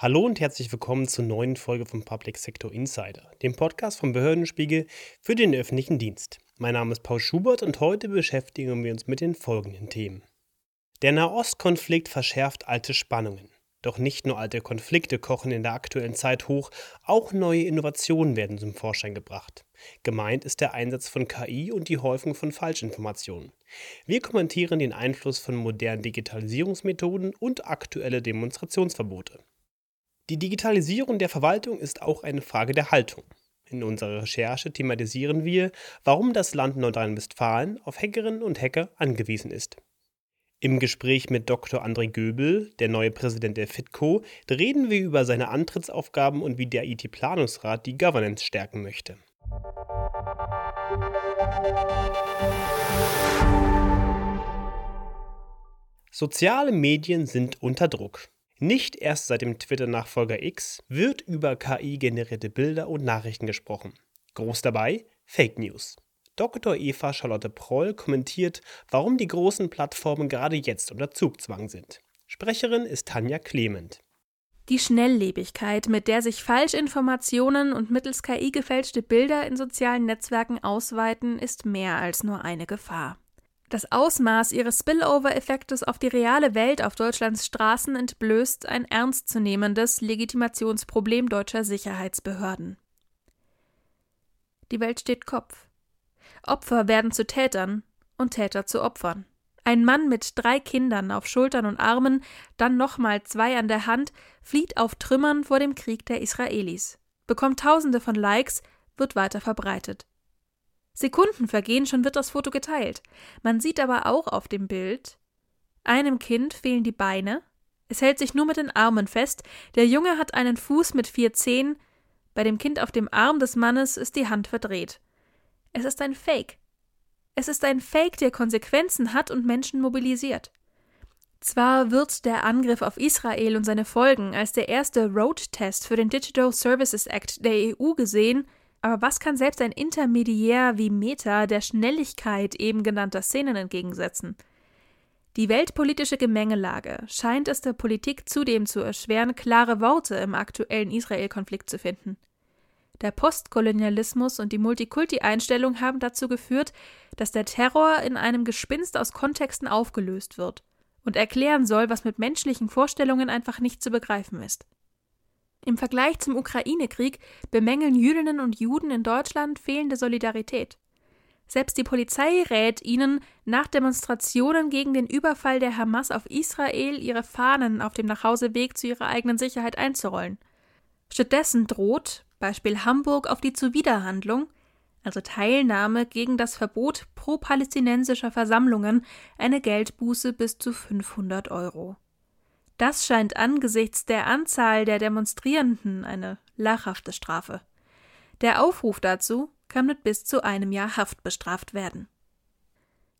Hallo und herzlich willkommen zur neuen Folge vom Public Sector Insider, dem Podcast vom Behördenspiegel für den öffentlichen Dienst. Mein Name ist Paul Schubert und heute beschäftigen wir uns mit den folgenden Themen. Der Nahostkonflikt verschärft alte Spannungen. Doch nicht nur alte Konflikte kochen in der aktuellen Zeit hoch, auch neue Innovationen werden zum Vorschein gebracht. Gemeint ist der Einsatz von KI und die Häufung von Falschinformationen. Wir kommentieren den Einfluss von modernen Digitalisierungsmethoden und aktuelle Demonstrationsverbote. Die Digitalisierung der Verwaltung ist auch eine Frage der Haltung. In unserer Recherche thematisieren wir, warum das Land Nordrhein-Westfalen auf Hackerinnen und Hacker angewiesen ist. Im Gespräch mit Dr. André Göbel, der neue Präsident der FITCO, reden wir über seine Antrittsaufgaben und wie der IT-Planungsrat die Governance stärken möchte. Soziale Medien sind unter Druck. Nicht erst seit dem Twitter-Nachfolger X wird über KI-generierte Bilder und Nachrichten gesprochen. Groß dabei Fake News. Dr. Eva Charlotte Proll kommentiert, warum die großen Plattformen gerade jetzt unter Zugzwang sind. Sprecherin ist Tanja Clement. Die Schnelllebigkeit, mit der sich Falschinformationen und mittels KI gefälschte Bilder in sozialen Netzwerken ausweiten, ist mehr als nur eine Gefahr. Das Ausmaß ihres Spillover-Effektes auf die reale Welt auf Deutschlands Straßen entblößt ein ernstzunehmendes Legitimationsproblem deutscher Sicherheitsbehörden. Die Welt steht Kopf. Opfer werden zu Tätern und Täter zu Opfern. Ein Mann mit drei Kindern auf Schultern und Armen, dann nochmal zwei an der Hand, flieht auf Trümmern vor dem Krieg der Israelis, bekommt Tausende von Likes, wird weiter verbreitet. Sekunden vergehen, schon wird das Foto geteilt. Man sieht aber auch auf dem Bild, einem Kind fehlen die Beine, es hält sich nur mit den Armen fest, der Junge hat einen Fuß mit vier Zehen, bei dem Kind auf dem Arm des Mannes ist die Hand verdreht. Es ist ein Fake. Es ist ein Fake, der Konsequenzen hat und Menschen mobilisiert. Zwar wird der Angriff auf Israel und seine Folgen als der erste Road-Test für den Digital Services Act der EU gesehen, aber was kann selbst ein Intermediär wie Meta der Schnelligkeit eben genannter Szenen entgegensetzen? Die weltpolitische Gemengelage scheint es der Politik zudem zu erschweren, klare Worte im aktuellen Israel-Konflikt zu finden. Der Postkolonialismus und die Multikulti-Einstellung haben dazu geführt, dass der Terror in einem Gespinst aus Kontexten aufgelöst wird und erklären soll, was mit menschlichen Vorstellungen einfach nicht zu begreifen ist. Im Vergleich zum Ukraine-Krieg bemängeln Jüdinnen und Juden in Deutschland fehlende Solidarität. Selbst die Polizei rät ihnen, nach Demonstrationen gegen den Überfall der Hamas auf Israel ihre Fahnen auf dem Nachhauseweg zu ihrer eigenen Sicherheit einzurollen. Stattdessen droht, Beispiel Hamburg, auf die Zuwiderhandlung, also Teilnahme gegen das Verbot pro-palästinensischer Versammlungen, eine Geldbuße bis zu 500 Euro. Das scheint angesichts der Anzahl der Demonstrierenden eine lachhafte Strafe. Der Aufruf dazu kann mit bis zu einem Jahr Haft bestraft werden.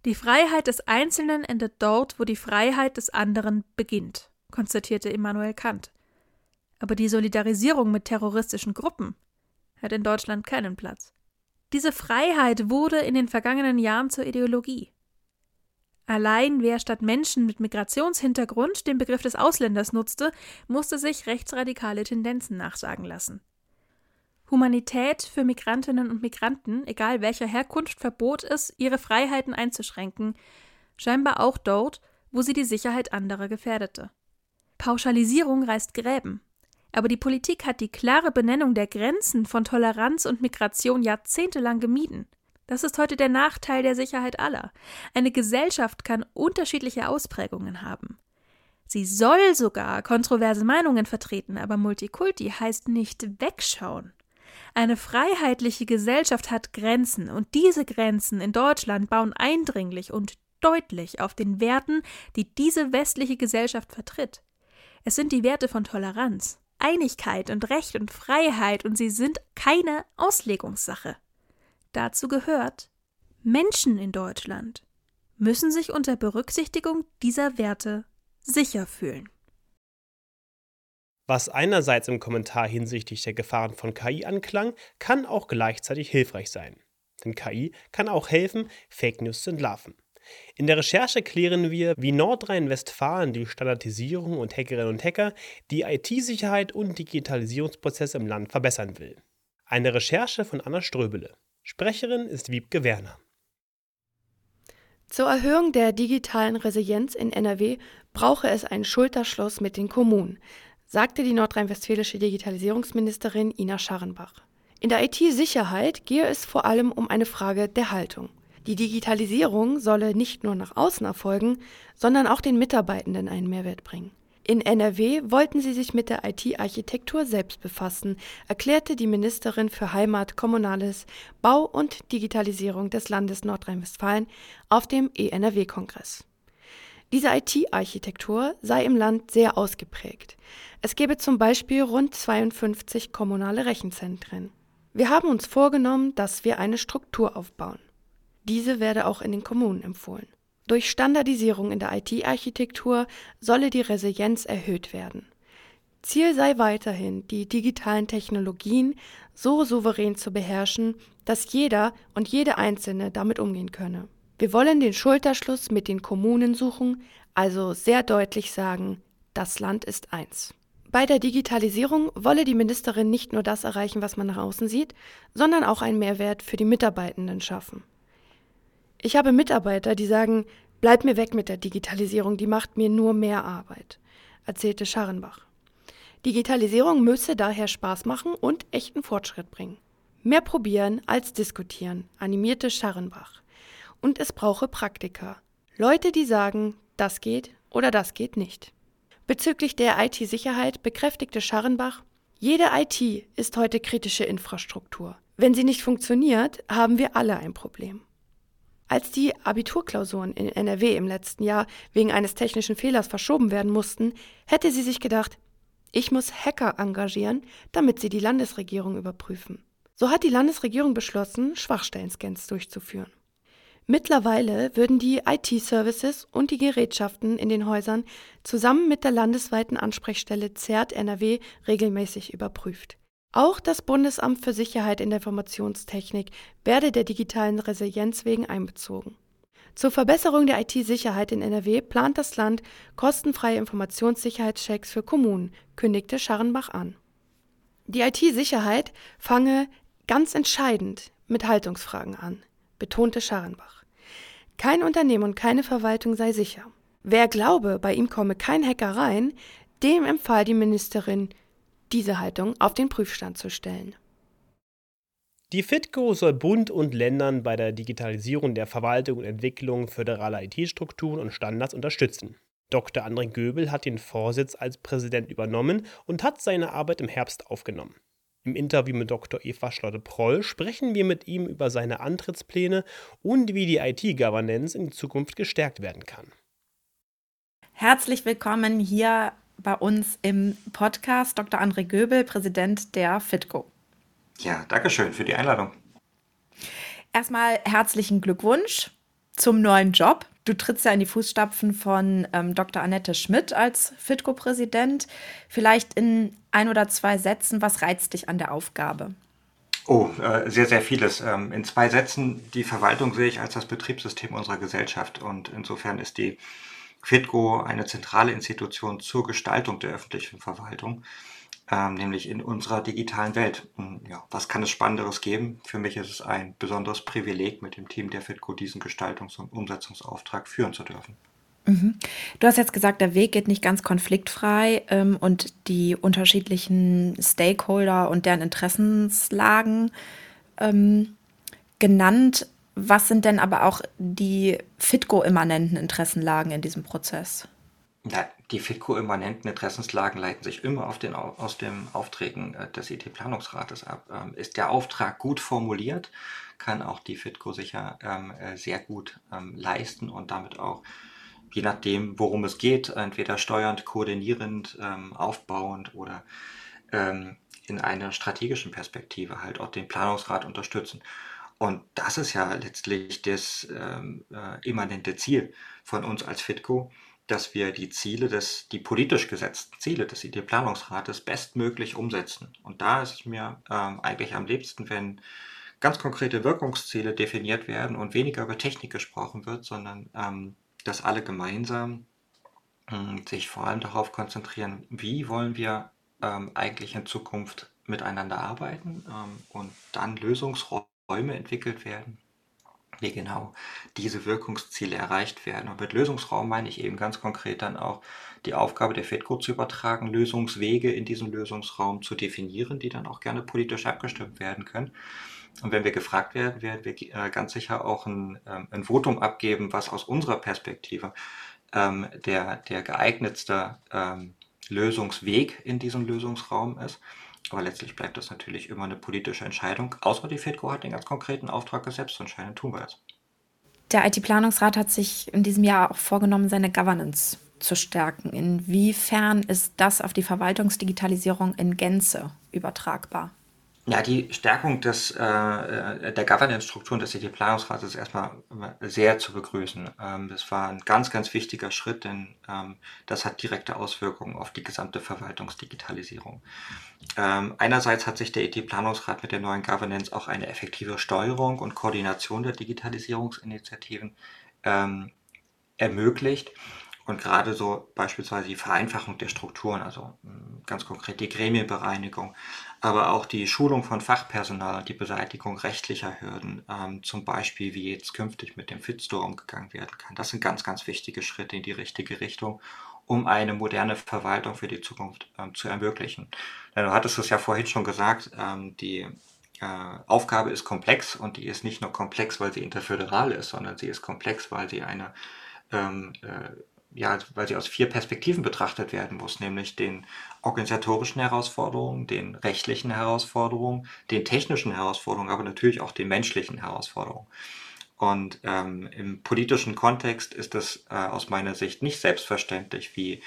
Die Freiheit des Einzelnen endet dort, wo die Freiheit des anderen beginnt, konstatierte Immanuel Kant. Aber die Solidarisierung mit terroristischen Gruppen hat in Deutschland keinen Platz. Diese Freiheit wurde in den vergangenen Jahren zur Ideologie. Allein wer statt Menschen mit Migrationshintergrund den Begriff des Ausländers nutzte, musste sich rechtsradikale Tendenzen nachsagen lassen. Humanität für Migrantinnen und Migranten, egal welcher Herkunft, verbot es, ihre Freiheiten einzuschränken, scheinbar auch dort, wo sie die Sicherheit anderer gefährdete. Pauschalisierung reißt Gräben. Aber die Politik hat die klare Benennung der Grenzen von Toleranz und Migration jahrzehntelang gemieden. Das ist heute der Nachteil der Sicherheit aller. Eine Gesellschaft kann unterschiedliche Ausprägungen haben. Sie soll sogar kontroverse Meinungen vertreten, aber Multikulti heißt nicht wegschauen. Eine freiheitliche Gesellschaft hat Grenzen, und diese Grenzen in Deutschland bauen eindringlich und deutlich auf den Werten, die diese westliche Gesellschaft vertritt. Es sind die Werte von Toleranz, Einigkeit und Recht und Freiheit, und sie sind keine Auslegungssache. Dazu gehört, Menschen in Deutschland müssen sich unter Berücksichtigung dieser Werte sicher fühlen. Was einerseits im Kommentar hinsichtlich der Gefahren von KI anklang, kann auch gleichzeitig hilfreich sein. Denn KI kann auch helfen, Fake News zu entlarven. In der Recherche klären wir, wie Nordrhein-Westfalen durch Standardisierung und Hackerinnen und Hacker die IT-Sicherheit und Digitalisierungsprozesse im Land verbessern will. Eine Recherche von Anna Ströbele. Sprecherin ist Wiebke Werner. Zur Erhöhung der digitalen Resilienz in NRW brauche es einen Schulterschluss mit den Kommunen, sagte die nordrhein-westfälische Digitalisierungsministerin Ina Scharrenbach. In der IT-Sicherheit gehe es vor allem um eine Frage der Haltung. Die Digitalisierung solle nicht nur nach außen erfolgen, sondern auch den Mitarbeitenden einen Mehrwert bringen. In NRW wollten sie sich mit der IT-Architektur selbst befassen, erklärte die Ministerin für Heimat, Kommunales, Bau und Digitalisierung des Landes Nordrhein-Westfalen auf dem ENRW-Kongress. Diese IT-Architektur sei im Land sehr ausgeprägt. Es gebe zum Beispiel rund 52 kommunale Rechenzentren. Wir haben uns vorgenommen, dass wir eine Struktur aufbauen. Diese werde auch in den Kommunen empfohlen. Durch Standardisierung in der IT-Architektur solle die Resilienz erhöht werden. Ziel sei weiterhin, die digitalen Technologien so souverän zu beherrschen, dass jeder und jede Einzelne damit umgehen könne. Wir wollen den Schulterschluss mit den Kommunen suchen, also sehr deutlich sagen, das Land ist eins. Bei der Digitalisierung wolle die Ministerin nicht nur das erreichen, was man nach außen sieht, sondern auch einen Mehrwert für die Mitarbeitenden schaffen. Ich habe Mitarbeiter, die sagen, bleib mir weg mit der Digitalisierung, die macht mir nur mehr Arbeit, erzählte Scharrenbach. Digitalisierung müsse daher Spaß machen und echten Fortschritt bringen. Mehr probieren als diskutieren, animierte Scharrenbach und es brauche Praktiker. Leute, die sagen, das geht oder das geht nicht. Bezüglich der IT-Sicherheit bekräftigte Scharrenbach, jede IT ist heute kritische Infrastruktur. Wenn sie nicht funktioniert, haben wir alle ein Problem. Als die Abiturklausuren in NRW im letzten Jahr wegen eines technischen Fehlers verschoben werden mussten, hätte sie sich gedacht, ich muss Hacker engagieren, damit sie die Landesregierung überprüfen. So hat die Landesregierung beschlossen, Schwachstellen-Scans durchzuführen. Mittlerweile würden die IT-Services und die Gerätschaften in den Häusern zusammen mit der landesweiten Ansprechstelle ZERT NRW regelmäßig überprüft. Auch das Bundesamt für Sicherheit in der Informationstechnik werde der digitalen Resilienz wegen einbezogen. Zur Verbesserung der IT-Sicherheit in NRW plant das Land kostenfreie Informationssicherheitschecks für Kommunen, kündigte Scharrenbach an. Die IT-Sicherheit fange ganz entscheidend mit Haltungsfragen an, betonte Scharrenbach. Kein Unternehmen und keine Verwaltung sei sicher. Wer glaube, bei ihm komme kein Hacker rein, dem empfahl die Ministerin, diese Haltung auf den Prüfstand zu stellen. Die FITCO soll Bund und Ländern bei der Digitalisierung der Verwaltung und Entwicklung föderaler IT-Strukturen und Standards unterstützen. Dr. André Göbel hat den Vorsitz als Präsident übernommen und hat seine Arbeit im Herbst aufgenommen. Im Interview mit Dr. Eva Schlotte-Proll sprechen wir mit ihm über seine Antrittspläne und wie die IT-Governance in Zukunft gestärkt werden kann. Herzlich willkommen hier bei uns im Podcast Dr. André Göbel, Präsident der FITCO. Ja, danke schön für die Einladung. Erstmal herzlichen Glückwunsch zum neuen Job. Du trittst ja in die Fußstapfen von ähm, Dr. Annette Schmidt als FITCO-Präsident. Vielleicht in ein oder zwei Sätzen, was reizt dich an der Aufgabe? Oh, äh, sehr, sehr vieles. Ähm, in zwei Sätzen, die Verwaltung sehe ich als das Betriebssystem unserer Gesellschaft und insofern ist die FITCO eine zentrale Institution zur Gestaltung der öffentlichen Verwaltung ähm, nämlich in unserer digitalen Welt. Ja, was kann es Spannenderes geben? Für mich ist es ein besonderes Privileg, mit dem Team der FITCO diesen Gestaltungs- und Umsetzungsauftrag führen zu dürfen. Mhm. Du hast jetzt gesagt, der Weg geht nicht ganz konfliktfrei ähm, und die unterschiedlichen Stakeholder und deren Interessenslagen ähm, genannt. Was sind denn aber auch die FITCO-immanenten Interessenlagen in diesem Prozess? Ja, die FITCO-immanenten Interessenslagen leiten sich immer auf den, aus den Aufträgen äh, des IT-Planungsrates ab. Ähm, ist der Auftrag gut formuliert, kann auch die FITCO sicher ähm, äh, sehr gut ähm, leisten und damit auch, je nachdem, worum es geht, entweder steuernd, koordinierend, ähm, aufbauend oder ähm, in einer strategischen Perspektive halt auch den Planungsrat unterstützen. Und das ist ja letztlich das ähm, äh, immanente Ziel von uns als FITCO, dass wir die Ziele des, die politisch gesetzten Ziele des IT-Planungsrates bestmöglich umsetzen. Und da ist es mir ähm, eigentlich am liebsten, wenn ganz konkrete Wirkungsziele definiert werden und weniger über Technik gesprochen wird, sondern ähm, dass alle gemeinsam äh, sich vor allem darauf konzentrieren, wie wollen wir ähm, eigentlich in Zukunft miteinander arbeiten ähm, und dann Lösungsräume entwickelt werden, wie genau diese Wirkungsziele erreicht werden. Und mit Lösungsraum meine ich eben ganz konkret dann auch die Aufgabe der FEDCO zu übertragen, Lösungswege in diesem Lösungsraum zu definieren, die dann auch gerne politisch abgestimmt werden können. Und wenn wir gefragt werden, werden wir äh, ganz sicher auch ein, ähm, ein Votum abgeben, was aus unserer Perspektive ähm, der, der geeignetste ähm, Lösungsweg in diesem Lösungsraum ist. Aber letztlich bleibt das natürlich immer eine politische Entscheidung, außer die FEDCO hat den ganz konkreten Auftrag gesetzt und anscheinend tun wir es. Der IT-Planungsrat hat sich in diesem Jahr auch vorgenommen, seine Governance zu stärken. Inwiefern ist das auf die Verwaltungsdigitalisierung in Gänze übertragbar? Ja, die Stärkung des, äh, äh der Governance-Strukturen des CT-Planungsrates ist erstmal sehr zu begrüßen. Ähm, das war ein ganz, ganz wichtiger Schritt, denn ähm, das hat direkte Auswirkungen auf die gesamte Verwaltungsdigitalisierung. Ähm, einerseits hat sich der ET-Planungsrat mit der neuen Governance auch eine effektive Steuerung und Koordination der Digitalisierungsinitiativen ähm, ermöglicht. Und gerade so beispielsweise die Vereinfachung der Strukturen, also hm, ganz konkret die Gremienbereinigung, aber auch die Schulung von Fachpersonal und die Beseitigung rechtlicher Hürden, ähm, zum Beispiel wie jetzt künftig mit dem Fitstore umgegangen werden kann. Das sind ganz, ganz wichtige Schritte in die richtige Richtung, um eine moderne Verwaltung für die Zukunft ähm, zu ermöglichen. Denn du hattest es ja vorhin schon gesagt, ähm, die äh, Aufgabe ist komplex und die ist nicht nur komplex, weil sie interföderal ist, sondern sie ist komplex, weil sie eine ähm, äh, ja, weil sie aus vier Perspektiven betrachtet werden muss, nämlich den organisatorischen Herausforderungen, den rechtlichen Herausforderungen, den technischen Herausforderungen, aber natürlich auch den menschlichen Herausforderungen. Und ähm, im politischen Kontext ist es äh, aus meiner Sicht nicht selbstverständlich, wie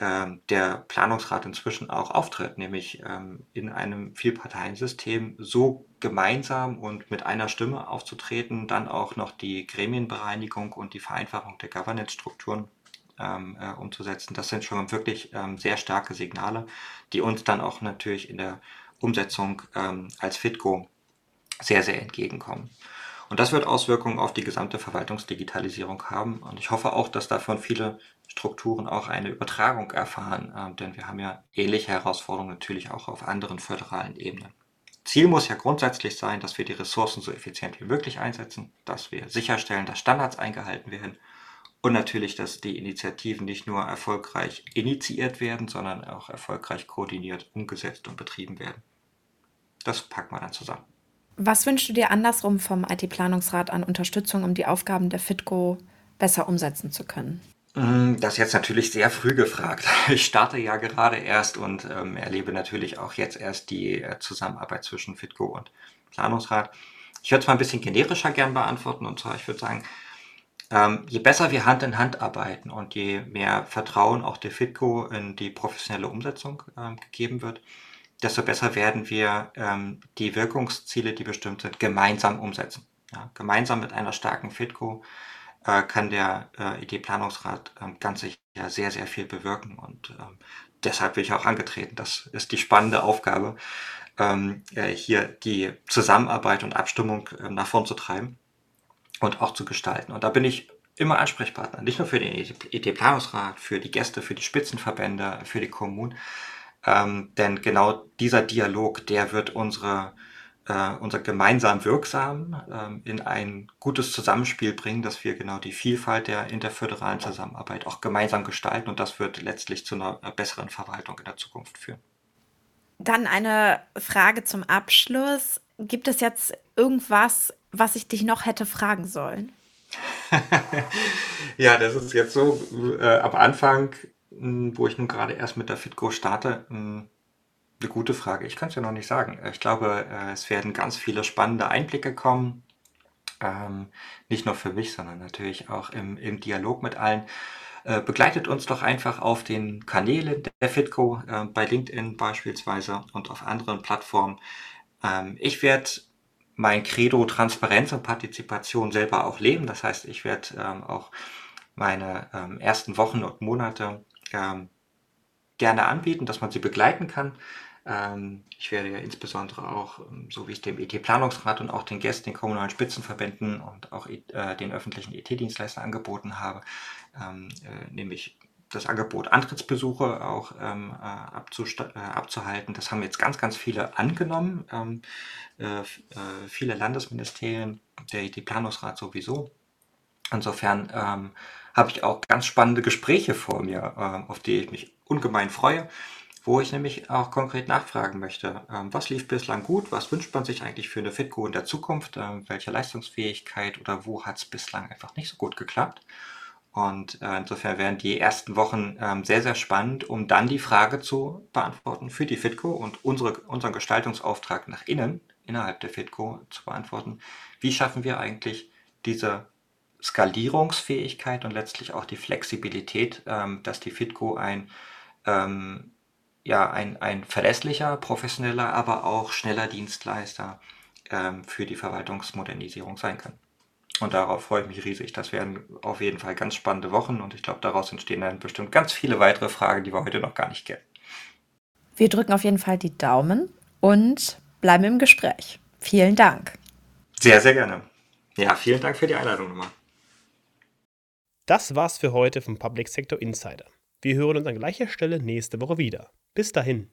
ähm, der Planungsrat inzwischen auch auftritt, nämlich ähm, in einem Vielparteiensystem so gemeinsam und mit einer Stimme aufzutreten, dann auch noch die Gremienbereinigung und die Vereinfachung der Governance-Strukturen ähm, äh, umzusetzen. Das sind schon wirklich ähm, sehr starke Signale, die uns dann auch natürlich in der Umsetzung ähm, als FITCO sehr, sehr entgegenkommen. Und das wird Auswirkungen auf die gesamte Verwaltungsdigitalisierung haben. Und ich hoffe auch, dass davon viele Strukturen auch eine Übertragung erfahren, äh, denn wir haben ja ähnliche Herausforderungen natürlich auch auf anderen föderalen Ebenen. Ziel muss ja grundsätzlich sein, dass wir die Ressourcen so effizient wie möglich einsetzen, dass wir sicherstellen, dass Standards eingehalten werden und natürlich, dass die Initiativen nicht nur erfolgreich initiiert werden, sondern auch erfolgreich koordiniert, umgesetzt und betrieben werden. Das packen wir dann zusammen. Was wünschst du dir andersrum vom IT-Planungsrat an Unterstützung, um die Aufgaben der FITCO besser umsetzen zu können? Mm, das ist jetzt natürlich sehr früh gefragt. Ich starte ja gerade erst und ähm, erlebe natürlich auch jetzt erst die äh, Zusammenarbeit zwischen FITCO und Planungsrat. Ich würde es mal ein bisschen generischer gern beantworten und zwar, ich würde sagen, ähm, je besser wir Hand in Hand arbeiten und je mehr Vertrauen auch der FITCO in die professionelle Umsetzung ähm, gegeben wird, desto besser werden wir ähm, die Wirkungsziele, die bestimmt sind, gemeinsam umsetzen. Ja, gemeinsam mit einer starken FITCO äh, kann der äh, ID-Planungsrat ähm, ganz sicher sehr, sehr viel bewirken und ähm, deshalb bin ich auch angetreten. Das ist die spannende Aufgabe, ähm, äh, hier die Zusammenarbeit und Abstimmung äh, nach vorn zu treiben und auch zu gestalten. Und da bin ich immer Ansprechpartner, nicht nur für den ET-Planungsrat, für die Gäste, für die Spitzenverbände, für die Kommunen. Ähm, denn genau dieser Dialog, der wird unsere, äh, unser gemeinsam wirksam ähm, in ein gutes Zusammenspiel bringen, dass wir genau die Vielfalt der interföderalen Zusammenarbeit auch gemeinsam gestalten und das wird letztlich zu einer besseren Verwaltung in der Zukunft führen. Dann eine Frage zum Abschluss. Gibt es jetzt irgendwas was ich dich noch hätte fragen sollen? ja, das ist jetzt so äh, am Anfang, hm, wo ich nun gerade erst mit der FitGo starte, hm, eine gute Frage. Ich kann es ja noch nicht sagen. Ich glaube, äh, es werden ganz viele spannende Einblicke kommen. Ähm, nicht nur für mich, sondern natürlich auch im, im Dialog mit allen. Äh, begleitet uns doch einfach auf den Kanälen der FitGo, äh, bei LinkedIn beispielsweise und auf anderen Plattformen. Ähm, ich werde mein Credo Transparenz und Partizipation selber auch leben. Das heißt, ich werde ähm, auch meine ähm, ersten Wochen und Monate ähm, gerne anbieten, dass man sie begleiten kann. Ähm, ich werde ja insbesondere auch, ähm, so wie es dem ET-Planungsrat und auch den Gästen, den kommunalen Spitzenverbänden und auch äh, den öffentlichen ET-Dienstleistern angeboten habe, ähm, äh, nämlich das Angebot, Antrittsbesuche auch ähm, äh, äh, abzuhalten. Das haben jetzt ganz, ganz viele angenommen. Ähm, äh, äh, viele Landesministerien, der ET-Planungsrat sowieso. Insofern ähm, habe ich auch ganz spannende Gespräche vor mir, äh, auf die ich mich ungemein freue, wo ich nämlich auch konkret nachfragen möchte, ähm, was lief bislang gut, was wünscht man sich eigentlich für eine Fitco in der Zukunft, ähm, welche Leistungsfähigkeit oder wo hat es bislang einfach nicht so gut geklappt. Und äh, insofern werden die ersten Wochen ähm, sehr, sehr spannend, um dann die Frage zu beantworten für die FITCO und unsere, unseren Gestaltungsauftrag nach innen, innerhalb der FITCO zu beantworten. Wie schaffen wir eigentlich diese Skalierungsfähigkeit und letztlich auch die Flexibilität, ähm, dass die FITCO ein, ähm, ja, ein, ein verlässlicher, professioneller, aber auch schneller Dienstleister ähm, für die Verwaltungsmodernisierung sein kann. Und darauf freue ich mich riesig. Das werden auf jeden Fall ganz spannende Wochen und ich glaube, daraus entstehen dann bestimmt ganz viele weitere Fragen, die wir heute noch gar nicht kennen. Wir drücken auf jeden Fall die Daumen und bleiben im Gespräch. Vielen Dank. Sehr, sehr gerne. Ja, vielen Dank für die Einladung nochmal. Das war's für heute vom Public Sector Insider. Wir hören uns an gleicher Stelle nächste Woche wieder. Bis dahin.